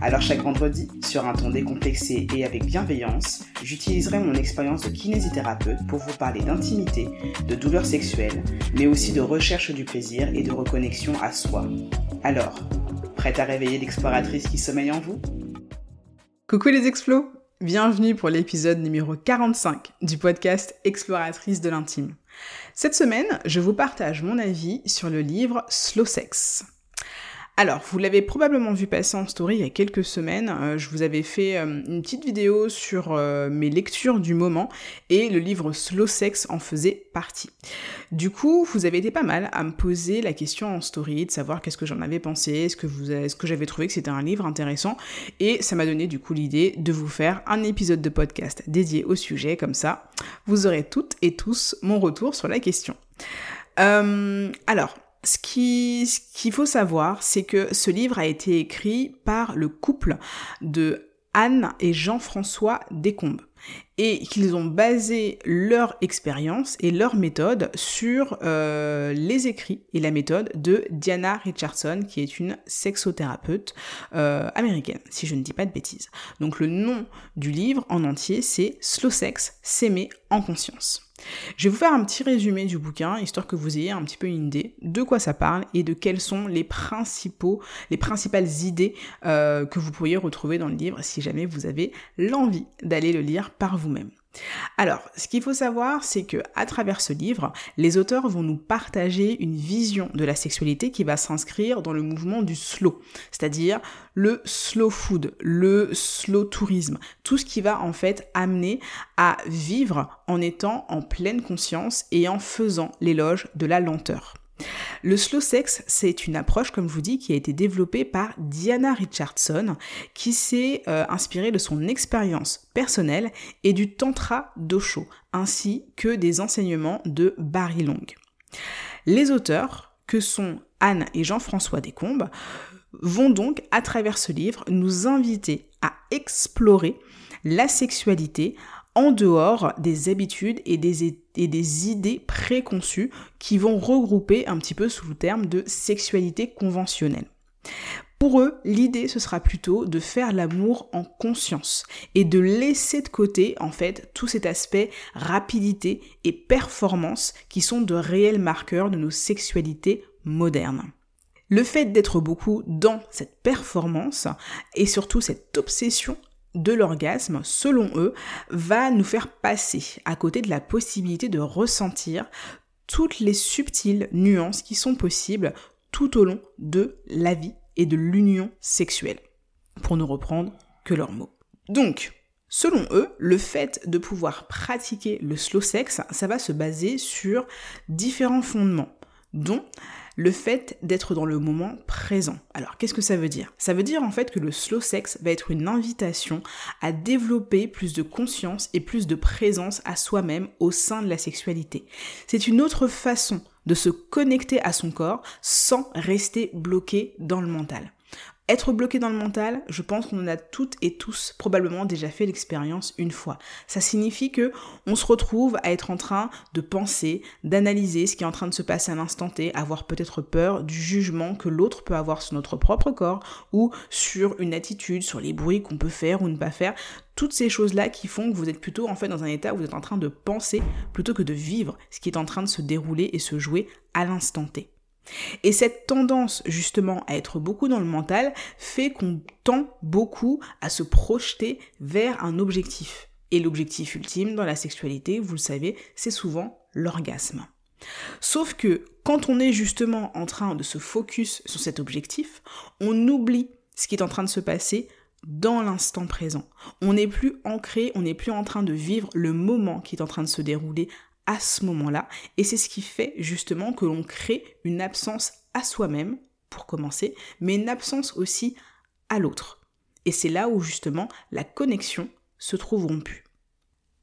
Alors chaque vendredi, sur un ton décomplexé et avec bienveillance, j'utiliserai mon expérience de kinésithérapeute pour vous parler d'intimité, de douleurs sexuelles, mais aussi de recherche du plaisir et de reconnexion à soi. Alors, prête à réveiller l'exploratrice qui sommeille en vous? Coucou les explos Bienvenue pour l'épisode numéro 45 du podcast Exploratrice de l'intime. Cette semaine, je vous partage mon avis sur le livre Slow Sex. Alors, vous l'avez probablement vu passer en story il y a quelques semaines. Euh, je vous avais fait euh, une petite vidéo sur euh, mes lectures du moment et le livre Slow Sex en faisait partie. Du coup, vous avez été pas mal à me poser la question en story de savoir qu'est-ce que j'en avais pensé, est-ce que est-ce que j'avais trouvé que c'était un livre intéressant et ça m'a donné du coup l'idée de vous faire un épisode de podcast dédié au sujet comme ça. Vous aurez toutes et tous mon retour sur la question. alors, ce qu'il faut savoir, c'est que ce livre a été écrit par le couple de Anne et Jean-François Descombes et qu'ils ont basé leur expérience et leur méthode sur euh, les écrits et la méthode de Diana Richardson, qui est une sexothérapeute euh, américaine, si je ne dis pas de bêtises. Donc le nom du livre en entier, c'est Slow Sex, s'aimer en conscience. Je vais vous faire un petit résumé du bouquin, histoire que vous ayez un petit peu une idée de quoi ça parle et de quelles sont les principaux, les principales idées euh, que vous pourriez retrouver dans le livre si jamais vous avez l'envie d'aller le lire par vous-même. Alors, ce qu'il faut savoir, c'est que à travers ce livre, les auteurs vont nous partager une vision de la sexualité qui va s'inscrire dans le mouvement du slow, c'est-à-dire le slow food, le slow tourisme, tout ce qui va en fait amener à vivre en étant en pleine conscience et en faisant l'éloge de la lenteur. Le slow sex, c'est une approche, comme je vous dis, qui a été développée par Diana Richardson, qui s'est euh, inspirée de son expérience personnelle et du tantra d'Osho, ainsi que des enseignements de Barry Long. Les auteurs, que sont Anne et Jean-François Descombes, vont donc, à travers ce livre, nous inviter à explorer la sexualité en dehors des habitudes et des, idées préconçues qui vont regrouper un petit peu sous le terme de sexualité conventionnelle. Pour eux, l'idée, ce sera plutôt de faire l'amour en conscience et de laisser de côté, en fait, tout cet aspect rapidité et performance qui sont de réels marqueurs de nos sexualités modernes. Le fait d'être beaucoup dans cette performance et surtout cette obsession de l'orgasme, selon eux, va nous faire passer à côté de la possibilité de ressentir toutes les subtiles nuances qui sont possibles tout au long de la vie et de l'union sexuelle, pour ne reprendre que leurs mots. Donc, selon eux, le fait de pouvoir pratiquer le slow sex, ça va se baser sur différents fondements, dont le fait d'être dans le moment présent. Alors, qu'est-ce que ça veut dire? Ça veut dire en fait que le slow sex va être une invitation à développer plus de conscience et plus de présence à soi-même au sein de la sexualité. C'est une autre façon de se connecter à son corps sans rester bloqué dans le mental. Être bloqué dans le mental, je pense qu'on en a toutes et tous probablement déjà fait l'expérience une fois. Ça signifie que on se retrouve à être en train de penser, d'analyser ce qui est en train de se passer à l'instant T, avoir peut-être peur du jugement que l'autre peut avoir sur notre propre corps ou sur une attitude, sur les bruits qu'on peut faire ou ne pas faire. Toutes ces choses-là qui font que vous êtes plutôt en fait dans un état où vous êtes en train de penser plutôt que de vivre ce qui est en train de se dérouler et se jouer à l'instant T. Et cette tendance justement à être beaucoup dans le mental fait qu'on tend beaucoup à se projeter vers un objectif. Et l'objectif ultime dans la sexualité, vous le savez, c'est souvent l'orgasme. Sauf que quand on est justement en train de se focus sur cet objectif, on oublie ce qui est en train de se passer dans l'instant présent. On n'est plus ancré, on n'est plus en train de vivre le moment qui est en train de se dérouler à ce moment-là. Et c'est ce qui fait justement que l'on crée une absence à soi-même, pour commencer, mais une absence aussi à l'autre. Et c'est là où justement la connexion se trouve rompue.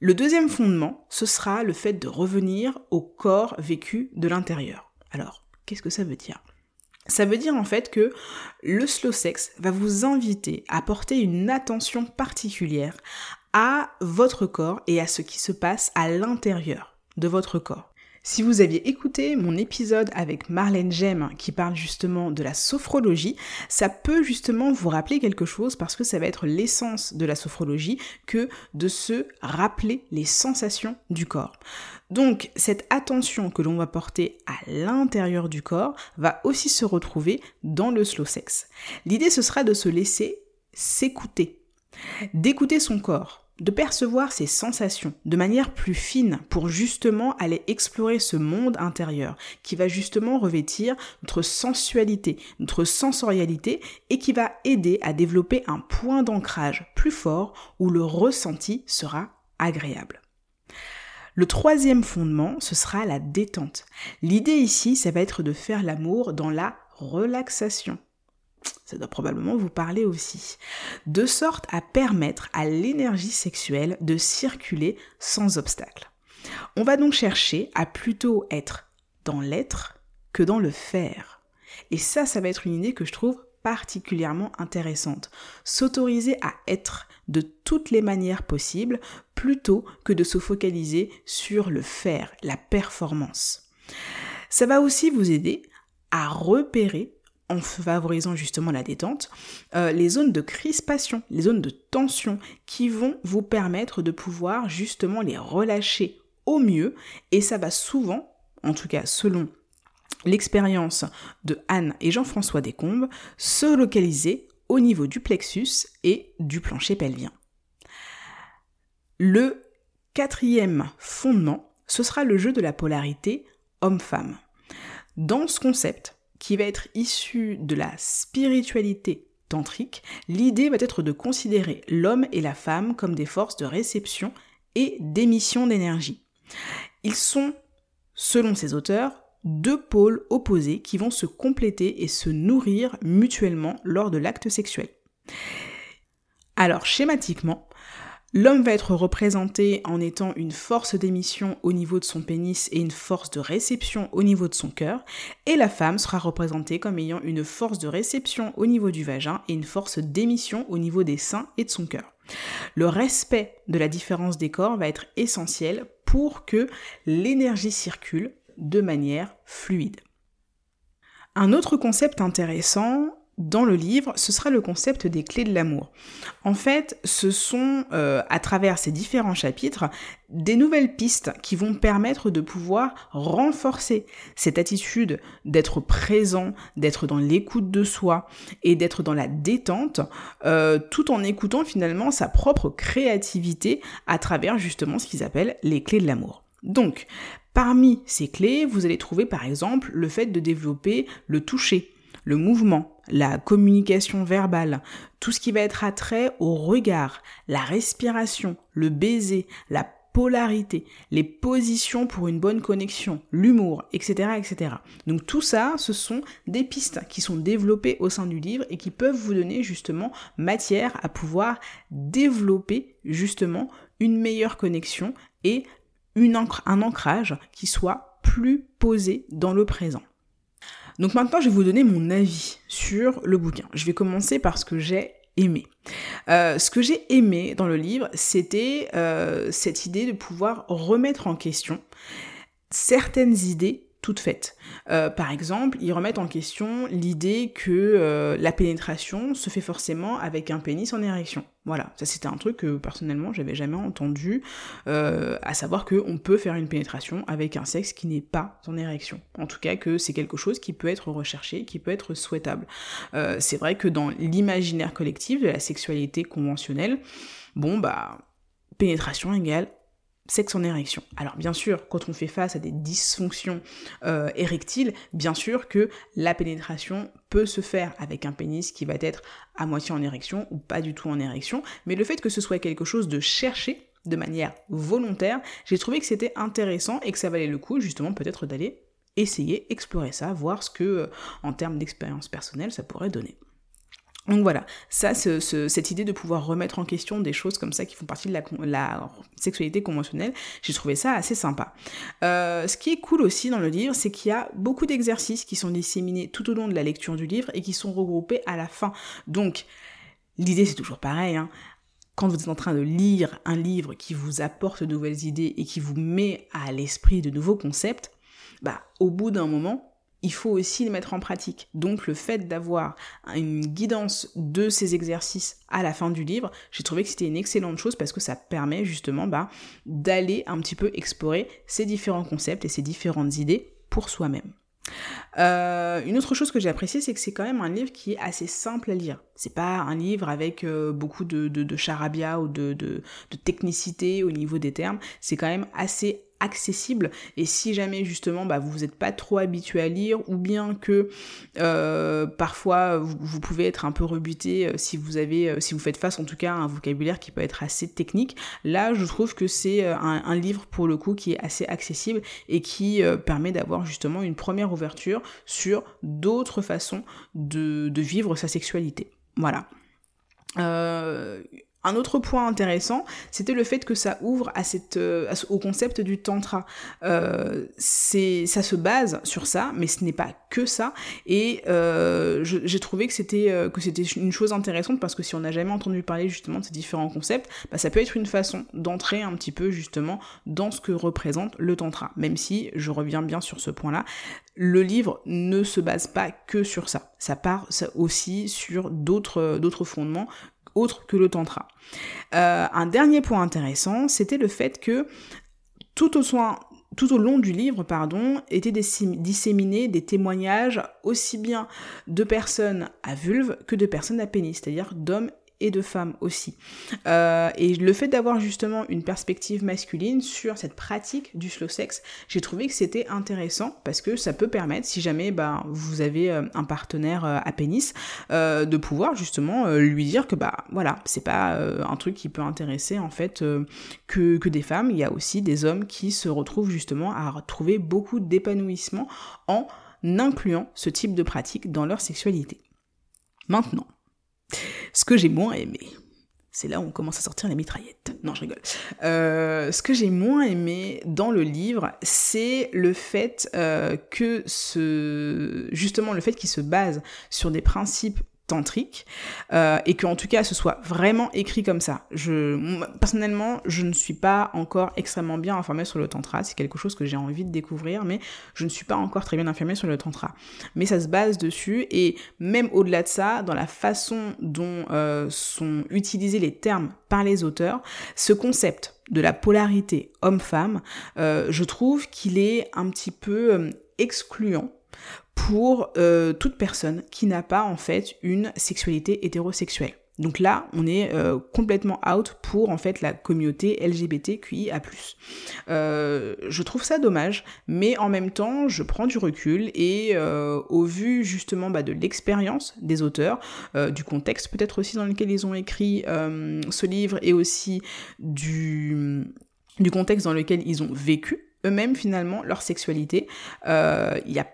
Le deuxième fondement, ce sera le fait de revenir au corps vécu de l'intérieur. Alors, qu'est-ce que ça veut dire? Ça veut dire en fait que le slow sex va vous inviter à porter une attention particulière à votre corps et à ce qui se passe à l'intérieur de votre corps. Si vous aviez écouté mon épisode avec Marlène Gem qui parle justement de la sophrologie, ça peut justement vous rappeler quelque chose parce que ça va être l'essence de la sophrologie que de se rappeler les sensations du corps. Donc cette attention que l'on va porter à l'intérieur du corps va aussi se retrouver dans le slow sex. L'idée ce sera de se laisser s'écouter, d'écouter son corps, de percevoir ses sensations de manière plus fine pour justement aller explorer ce monde intérieur qui va justement revêtir notre sensualité, notre sensorialité et qui va aider à développer un point d'ancrage plus fort où le ressenti sera agréable. Le troisième fondement, ce sera la détente. L'idée ici, ça va être de faire l'amour dans la relaxation probablement vous parler aussi, de sorte à permettre à l'énergie sexuelle de circuler sans obstacle. On va donc chercher à plutôt être dans l'être que dans le faire. Et ça, ça va être une idée que je trouve particulièrement intéressante. S'autoriser à être de toutes les manières possibles plutôt que de se focaliser sur le faire, la performance. Ça va aussi vous aider à repérer en favorisant justement la détente, euh, les zones de crispation, les zones de tension qui vont vous permettre de pouvoir justement les relâcher au mieux et ça va souvent, en tout cas selon l'expérience de Anne et Jean-François Descombes, se localiser au niveau du plexus et du plancher pelvien. Le quatrième fondement, ce sera le jeu de la polarité homme-femme. Dans ce concept, qui va être issu de la spiritualité tantrique, l'idée va être de considérer l'homme et la femme comme des forces de réception et d'émission d'énergie. Ils sont, selon ces auteurs, deux pôles opposés qui vont se compléter et se nourrir mutuellement lors de l'acte sexuel. Alors schématiquement, L'homme va être représenté en étant une force d'émission au niveau de son pénis et une force de réception au niveau de son cœur, et la femme sera représentée comme ayant une force de réception au niveau du vagin et une force d'émission au niveau des seins et de son cœur. Le respect de la différence des corps va être essentiel pour que l'énergie circule de manière fluide. Un autre concept intéressant dans le livre, ce sera le concept des clés de l'amour. En fait, ce sont, euh, à travers ces différents chapitres, des nouvelles pistes qui vont permettre de pouvoir renforcer cette attitude d'être présent, d'être dans l'écoute de soi et d'être dans la détente, euh, tout en écoutant finalement sa propre créativité à travers justement ce qu'ils appellent les clés de l'amour. Donc, parmi ces clés, vous allez trouver par exemple le fait de développer le toucher, le mouvement, la communication verbale, tout ce qui va être attrait au regard, la respiration, le baiser, la polarité, les positions pour une bonne connexion, l'humour, etc., etc. Donc tout ça, ce sont des pistes qui sont développées au sein du livre et qui peuvent vous donner justement matière à pouvoir développer justement une meilleure connexion et un ancrage qui soit plus posé dans le présent. Donc maintenant, je vais vous donner mon avis sur le bouquin. Je vais commencer par ce que j'ai aimé. Euh, ce que j'ai aimé dans le livre, c'était euh, cette idée de pouvoir remettre en question certaines idées toutes faites. Euh, par exemple, ils remettent en question l'idée que euh, la pénétration se fait forcément avec un pénis en érection. Voilà, ça c'était un truc que personnellement j'avais jamais entendu, euh, à savoir qu'on peut faire une pénétration avec un sexe qui n'est pas en érection. En tout cas que c'est quelque chose qui peut être recherché, qui peut être souhaitable. c'est vrai que dans l'imaginaire collectif de la sexualité conventionnelle, bon bah pénétration égale sexe en érection. Alors bien sûr, quand on fait face à des dysfonctions euh, érectiles, bien sûr que la pénétration peut se faire avec un pénis qui va être à moitié en érection ou pas du tout en érection, mais le fait que ce soit quelque chose de cherché de manière volontaire, j'ai trouvé que c'était intéressant et que ça valait le coup justement peut-être d'aller essayer, explorer ça, voir ce que euh, en termes d'expérience personnelle ça pourrait donner. Donc voilà, ça, cette idée de pouvoir remettre en question des choses comme ça qui font partie de la, sexualité conventionnelle, j'ai trouvé ça assez sympa. Euh, ce qui est cool aussi dans le livre, c'est qu'il y a beaucoup d'exercices qui sont disséminés tout au long de la lecture du livre et qui sont regroupés à la fin. Donc, l'idée c'est toujours pareil, hein. quand vous êtes en train de lire un livre qui vous apporte de nouvelles idées et qui vous met à l'esprit de nouveaux concepts, bah, au bout d'un moment, il faut aussi les mettre en pratique. Donc le fait d'avoir une guidance de ces exercices à la fin du livre, j'ai trouvé que c'était une excellente chose parce que ça permet justement bah, d'aller un petit peu explorer ces différents concepts et ces différentes idées pour soi-même. Euh, une autre chose que j'ai appréciée, c'est que c'est quand même un livre qui est assez simple à lire. C'est pas un livre avec euh, beaucoup de, charabia ou de, technicité au niveau des termes. C'est quand même assez accessible. Et si jamais justement bah, vous n'êtes pas trop habitué à lire ou bien que euh, parfois vous, pouvez être un peu rebuté euh, si vous avez euh, si vous faites face en tout cas à un vocabulaire qui peut être assez technique là je trouve que c'est un, livre pour le coup qui est assez accessible et qui permet d'avoir justement une première ouverture sur d'autres façons de, vivre sa sexualité. Voilà un autre point intéressant, c'était le fait que ça ouvre euh, au concept du tantra. Euh, ça se base sur ça, mais ce n'est pas que ça. Et euh, j'ai trouvé que c'était une chose intéressante parce que si on n'a jamais entendu parler justement de ces différents concepts, bah, ça peut être une façon d'entrer un petit peu justement dans ce que représente le tantra. Même si je reviens bien sur ce point-là, le livre ne se base pas que sur ça. Ça part aussi sur d'autres fondements autre que le tantra. Euh, un dernier point intéressant, c'était le fait que tout au, long du livre, pardon, étaient disséminés des témoignages aussi bien de personnes à vulve que de personnes à pénis, c'est-à-dire d'hommes et de femmes aussi. Euh, et le fait d'avoir justement une perspective masculine sur cette pratique du slow sex, j'ai trouvé que c'était intéressant parce que ça peut permettre, si jamais bah, vous avez euh, un partenaire euh, à pénis, de pouvoir justement lui dire que bah voilà, c'est pas un truc qui peut intéresser en fait que, que des femmes. Il y a aussi des hommes qui se retrouvent justement à trouver beaucoup d'épanouissement en incluant ce type de pratique dans leur sexualité. Maintenant, ce que j'ai moins aimé, c'est là où on commence à sortir les mitraillettes. Non, je rigole. Euh, ce que j'ai moins aimé dans le livre, c'est le fait euh, que ce, justement, le fait qu'il se base sur des principes tantrique euh, et que en tout cas ce soit vraiment écrit comme ça. Je personnellement, je ne suis pas encore extrêmement bien informée sur le tantra, c'est quelque chose que j'ai envie de découvrir mais je ne suis pas encore très bien informée sur le tantra. Mais ça se base dessus et même au-delà de ça, dans la façon dont euh, sont utilisés les termes par les auteurs, ce concept de la polarité homme-femme, euh, je trouve qu'il est un petit peu excluant pour euh, toute personne qui n'a pas en fait une sexualité hétérosexuelle. Donc là, on est euh, complètement out pour en fait la communauté LGBTQIA+. Euh, je trouve ça dommage, mais en même temps, je prends du recul et euh, au vu justement bah, de l'expérience des auteurs, du contexte peut-être aussi dans lequel ils ont écrit ce livre et aussi du, du contexte dans lequel ils ont vécu eux-mêmes finalement leur sexualité, il y a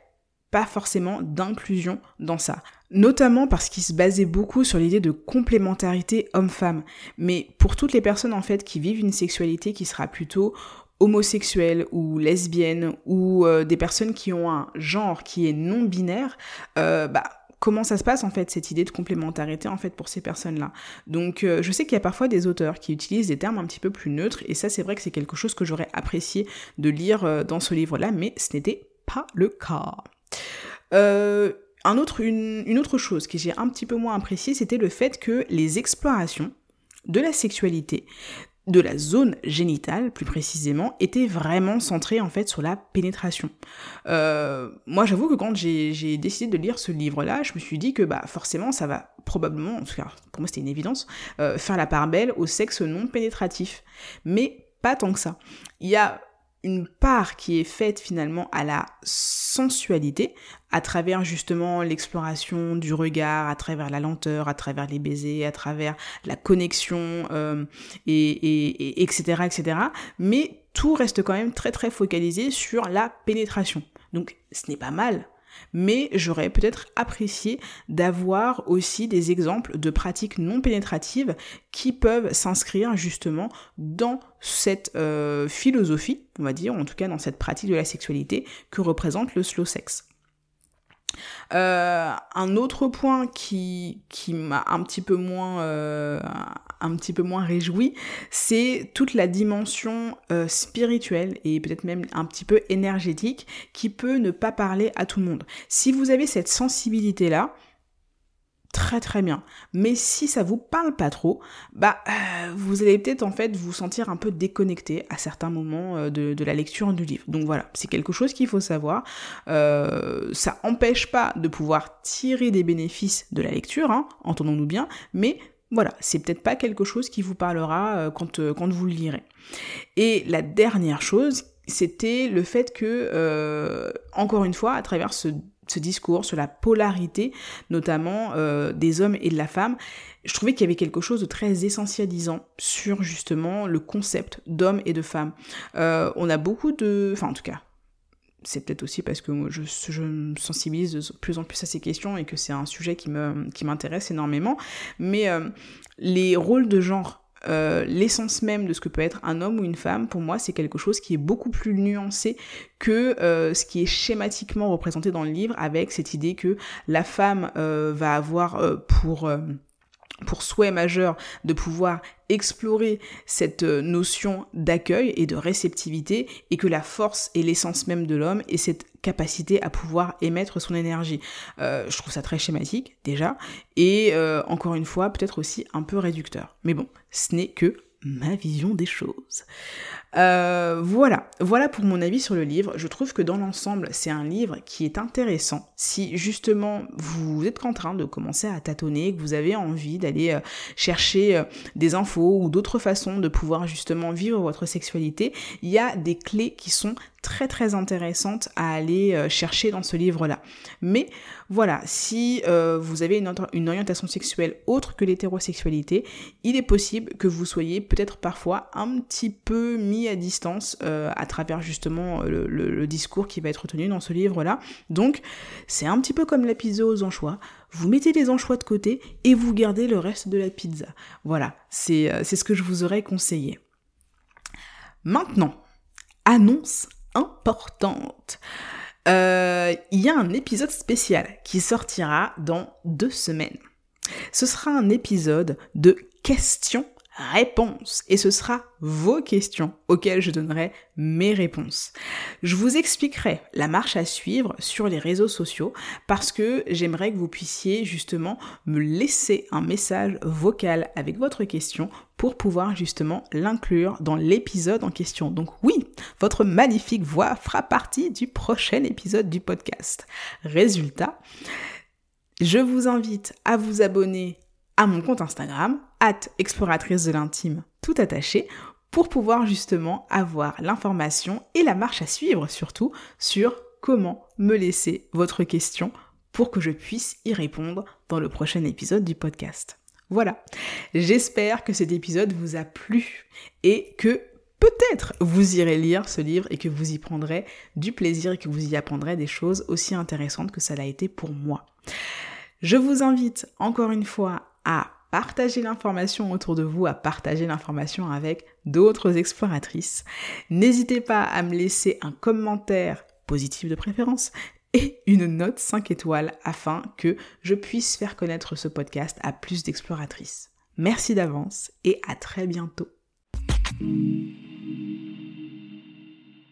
pas forcément d'inclusion dans ça. Notamment parce qu'il se basait beaucoup sur l'idée de complémentarité homme-femme. Mais pour toutes les personnes en fait qui vivent une sexualité qui sera plutôt homosexuelle ou lesbienne ou euh, des personnes qui ont un genre qui est non binaire, euh, bah comment ça se passe en fait cette idée de complémentarité en fait pour ces personnes-là? Donc euh, je sais qu'il y a parfois des auteurs qui utilisent des termes un petit peu plus neutres et ça c'est vrai que c'est quelque chose que j'aurais apprécié de lire dans ce livre-là, mais ce n'était pas le cas. Euh, un autre, une, autre chose que j'ai un petit peu moins appréciée, c'était le fait que les explorations de la sexualité, de la zone génitale plus précisément, étaient vraiment centrées en fait sur la pénétration. Euh, moi j'avoue que quand j'ai décidé de lire ce livre-là, je me suis dit que bah forcément ça va probablement, en tout cas pour moi c'était une évidence, euh, faire la part belle au sexe non pénétratif. Mais pas tant que ça. Il y a une part qui est faite finalement à la sensualité, à travers justement l'exploration du regard, à travers la lenteur, à travers les baisers, à travers la connexion, euh, et, et, etc., etc. Mais tout reste quand même très très focalisé sur la pénétration. Donc ce n'est pas mal, Mais j'aurais peut-être apprécié d'avoir aussi des exemples de pratiques non pénétratives qui peuvent s'inscrire justement dans cette euh, philosophie, on va dire, en tout cas dans cette pratique de la sexualité que représente le slow sex. Euh, un autre point qui, m'a un petit peu moins euh, un petit peu moins réjoui, c'est toute la dimension euh, spirituelle et peut-être même un petit peu énergétique qui peut ne pas parler à tout le monde. Si vous avez cette sensibilité là, très très bien. Mais si ça vous parle pas trop, bah euh, vous allez peut-être en fait vous sentir un peu déconnecté à certains moments euh, de, la lecture du livre. Donc voilà, c'est quelque chose qu'il faut savoir. Euh, ça empêche pas de pouvoir tirer des bénéfices de la lecture, hein, entendons-nous bien, mais voilà, c'est peut-être pas quelque chose qui vous parlera quand, quand vous le lirez. Et la dernière chose, c'était le fait que, encore une fois, à travers ce ce discours sur la polarité, notamment euh, des hommes et de la femme, je trouvais qu'il y avait quelque chose de très essentialisant sur justement le concept d'homme et de femme. Euh, on a beaucoup de... Enfin en tout cas, c'est peut-être aussi parce que je, me sensibilise de plus en plus à ces questions et que c'est un sujet qui m'intéresse qui énormément, mais euh, les rôles de genre euh, l'essence même de ce que peut être un homme ou une femme, pour moi, c'est quelque chose qui est beaucoup plus nuancé que euh, ce qui est schématiquement représenté dans le livre, avec cette idée que la femme euh, va avoir pour pour souhait majeur de pouvoir explorer cette notion d'accueil et de réceptivité et que la force et l'essence même de l'homme est cette capacité à pouvoir émettre son énergie. Euh, je trouve ça très schématique déjà et euh, encore une fois peut-être aussi un peu réducteur. Mais bon, ce n'est que ma vision des choses. Euh, voilà, voilà pour mon avis sur le livre. Je trouve que dans l'ensemble, c'est un livre qui est intéressant. Si justement vous êtes en train de commencer à tâtonner, que vous avez envie d'aller euh, chercher euh, des infos ou d'autres façons de pouvoir justement vivre votre sexualité, il y a des clés qui sont très très intéressantes à aller chercher dans ce livre-là. Mais voilà, si vous avez une, orientation sexuelle autre que l'hétérosexualité, il est possible que vous soyez peut-être parfois un petit peu mis à distance euh, à travers justement le, le, discours qui va être tenu dans ce livre-là. Donc c'est un petit peu comme la pizza aux anchois. Vous mettez les anchois de côté et vous gardez le reste de la pizza. Voilà, c'est euh, ce que je vous aurais conseillé. Maintenant, annonce importante. Euh, il y a un épisode spécial qui sortira dans deux semaines. Ce sera un épisode de questions réponses et ce sera vos questions auxquelles je donnerai mes réponses. Je vous expliquerai la marche à suivre sur les réseaux sociaux parce que j'aimerais que vous puissiez justement me laisser un message vocal avec votre question pour pouvoir justement l'inclure dans l'épisode en question. Donc oui, votre magnifique voix fera partie du prochain épisode du podcast. Résultat, je vous invite à vous abonner à mon compte Instagram, at exploratrice de l'intime, tout attaché, pour pouvoir justement avoir l'information et la marche à suivre surtout sur comment me laisser votre question pour que je puisse y répondre dans le prochain épisode du podcast. Voilà, j'espère que cet épisode vous a plu et que peut-être vous irez lire ce livre et que vous y prendrez du plaisir et que vous y apprendrez des choses aussi intéressantes que ça l'a été pour moi. Je vous invite encore une fois à partager l'information autour de vous, à partager l'information avec d'autres exploratrices. N'hésitez pas à me laisser un commentaire positif de préférence et une note 5 étoiles afin que je puisse faire connaître ce podcast à plus d'exploratrices. Merci d'avance et à très bientôt.